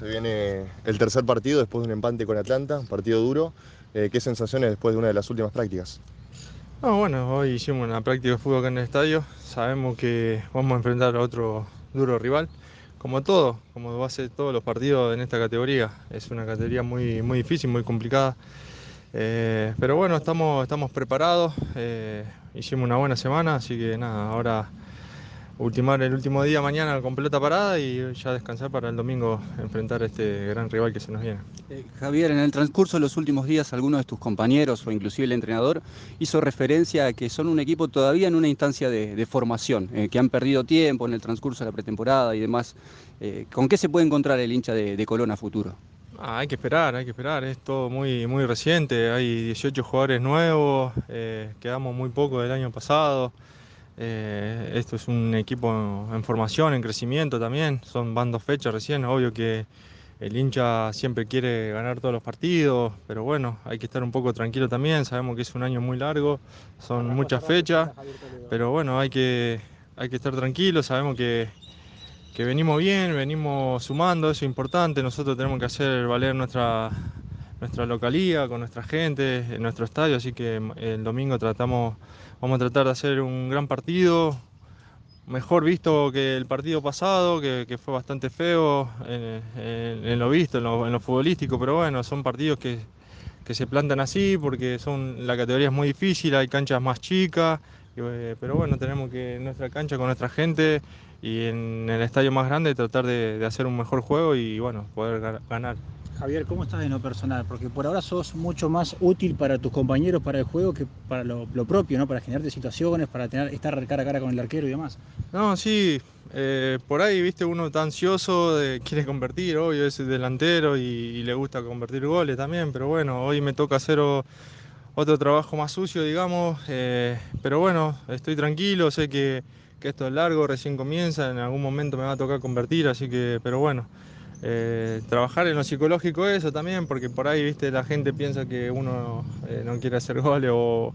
Se viene el tercer partido después de un empate con Atlanta, un partido duro. Eh, ¿Qué sensaciones después de una de las últimas prácticas? No, bueno, hoy hicimos una práctica de fútbol acá en el estadio. Sabemos que vamos a enfrentar a otro duro rival. Como todo, como va a ser todos los partidos en esta categoría. Es una categoría muy, muy difícil, muy complicada. Eh, pero bueno, estamos, estamos preparados. Eh, hicimos una buena semana, así que nada, ahora ultimar el último día mañana con pelota parada y ya descansar para el domingo enfrentar a este gran rival que se nos viene. Eh, Javier, en el transcurso de los últimos días, algunos de tus compañeros o inclusive el entrenador hizo referencia a que son un equipo todavía en una instancia de, formación, eh, que han perdido tiempo en el transcurso de la pretemporada y demás. Eh, ¿Con qué se puede encontrar el hincha de, de Colón a futuro? Ah, hay que esperar, hay que esperar, es todo muy, muy reciente, hay 18 jugadores nuevos, quedamos muy poco del año pasado. Eh, esto es un equipo en formación, en crecimiento también. Son van dos fechas recién. Obvio que el hincha siempre quiere ganar todos los partidos, pero bueno, hay que estar un poco tranquilo también. Sabemos que es un año muy largo, son muchas fechas, pero bueno, hay que, hay que estar tranquilos. Sabemos que, que venimos bien, venimos sumando, eso es importante. Nosotros tenemos que hacer valer nuestra, nuestra localía, con nuestra gente, en nuestro estadio, así que el domingo tratamos Vamos a tratar de hacer un gran partido, mejor visto que el partido pasado, que, fue bastante feo en, lo visto, en lo, futbolístico, pero bueno, son partidos que, se plantan así porque son la categoría es muy difícil, hay canchas más chicas, eh, pero bueno, tenemos que en nuestra cancha con nuestra gente y en el estadio más grande tratar de, de hacer un mejor juego y bueno, poder ganar. Javier, ¿cómo estás en lo personal? Porque por ahora sos mucho más útil para tus compañeros, para el juego, que para lo, propio, ¿no? Para generarte situaciones, para tener, estar cara a cara con el arquero y demás. No, sí, eh, por ahí, viste, uno está ansioso, de, quiere convertir, obvio, es delantero y, le gusta convertir goles también, pero bueno, hoy me toca hacer otro trabajo más sucio, digamos, eh, pero bueno, estoy tranquilo, sé que, que esto es largo, recién comienza, en algún momento me va a tocar convertir, así que, pero bueno. Eh, trabajar en lo psicológico eso también, porque por ahí, viste, la gente piensa que uno eh, no quiere hacer goles o,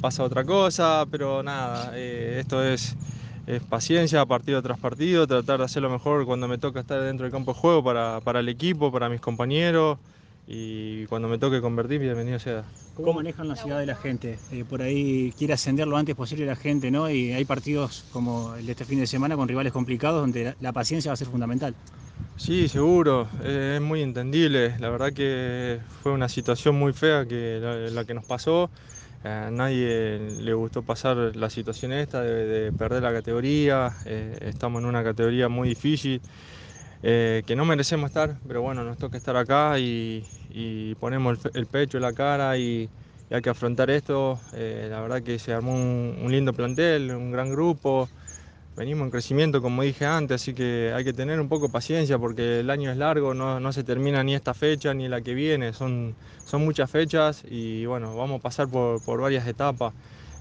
pasa otra cosa, pero nada, esto es, paciencia partido tras partido, tratar de hacer lo mejor cuando me toca estar dentro del campo de juego para, para el equipo, para mis compañeros y cuando me toque convertir, bienvenido sea. ¿Cómo manejan la ciudad de la gente? Eh, por ahí quiere ascender lo antes posible la gente, ¿no? Y hay partidos como el de este fin de semana con rivales complicados donde la, paciencia va a ser fundamental. Sí, seguro, eh, es muy entendible. La verdad que fue una situación muy fea que la, que nos pasó. A nadie le gustó pasar la situación esta de perder la categoría. Eh, estamos en una categoría muy difícil. Eh, que no merecemos estar, pero bueno, nos toca estar acá y, ponemos el, pecho, la cara y, hay que afrontar esto. Eh, la verdad que se armó un, lindo plantel, un gran grupo. Venimos en crecimiento, como dije antes, así que hay que tener un poco de paciencia porque el año es largo, no, se termina ni esta fecha ni la que viene, son, muchas fechas y bueno, vamos a pasar por, varias etapas.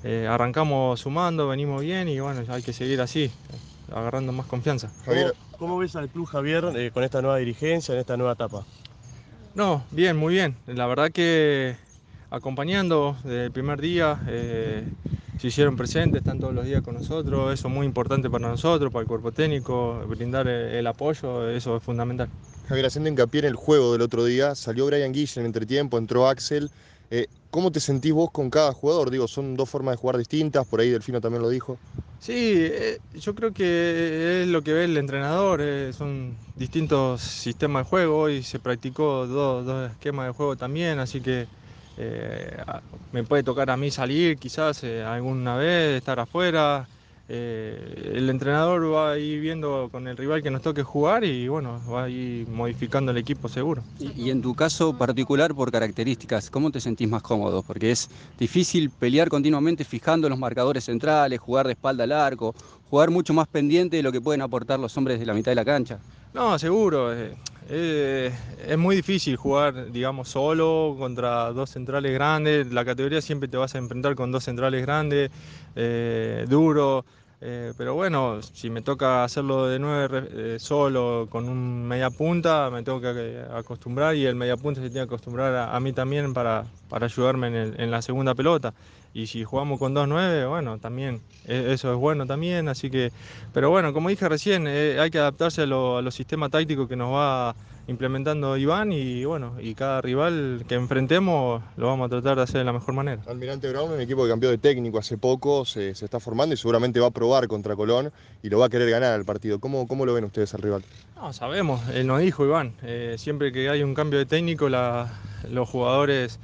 Eh, arrancamos sumando, venimos bien y bueno, hay que seguir así agarrando más confianza. ¿cómo ves al club Javier eh, con esta nueva dirigencia, en esta nueva etapa? No, bien, muy bien. La verdad que acompañando desde el primer día, eh, se hicieron presentes, están todos los días con nosotros, eso es muy importante para nosotros, para el cuerpo técnico, brindar el, apoyo, eso es fundamental. Javier, haciendo hincapié en el juego del otro día, salió Brian Guille en entretiempo, entró Axel. Eh, ¿Cómo te sentís vos con cada jugador? Digo, son dos formas de jugar distintas, por ahí Delfino también lo dijo. Sí, eh, yo creo que es lo que ve el entrenador, eh, son distintos sistemas de juego, y se practicó dos, dos esquemas de juego también, así que me puede tocar a mí salir quizás alguna vez, estar afuera, eh, el entrenador va a ir viendo con el rival que nos toque jugar y bueno, va a ir modificando el equipo seguro. Y, en tu caso particular por características, ¿cómo te sentís más cómodo? Porque es difícil pelear continuamente fijando los marcadores centrales, jugar de espalda al arco, jugar mucho más pendiente de lo que pueden aportar los hombres de la mitad de la cancha. No, seguro. Eh, eh, es muy difícil jugar, digamos, solo contra dos centrales grandes. La categoría siempre te vas a enfrentar con dos centrales grandes, duro. Eh, pero bueno, si me toca hacerlo de nueve eh, solo con un media punta, me tengo que eh, acostumbrar y el media punta se tiene que acostumbrar a, mí también para, ayudarme en, la segunda pelota. y si jugamos con 2-9, bueno, también e, eso es bueno también, así que, pero bueno, como dije recién, eh, hay que adaptarse a, lo, a los sistemas tácticos que nos va implementando Iván y bueno, y cada rival que enfrentemos lo vamos a tratar de hacer de la mejor manera. Almirante Brown, un equipo que cambió de técnico hace poco, se, se, está formando y seguramente va a probar contra Colón y lo va a querer ganar al partido. ¿Cómo, cómo lo ven ustedes al rival? No, sabemos, él nos dijo Iván, eh, siempre que hay un cambio de técnico la, los jugadores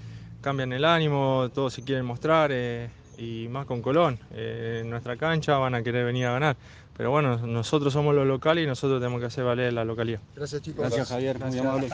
cambian el ánimo, todos se quieren mostrar. Eh, y más con Colón. Eh, en nuestra cancha van a querer venir a ganar. Pero bueno, nosotros somos los locales y nosotros tenemos que hacer valer la localidad. Gracias chicos. Gracias Javier, muy amable.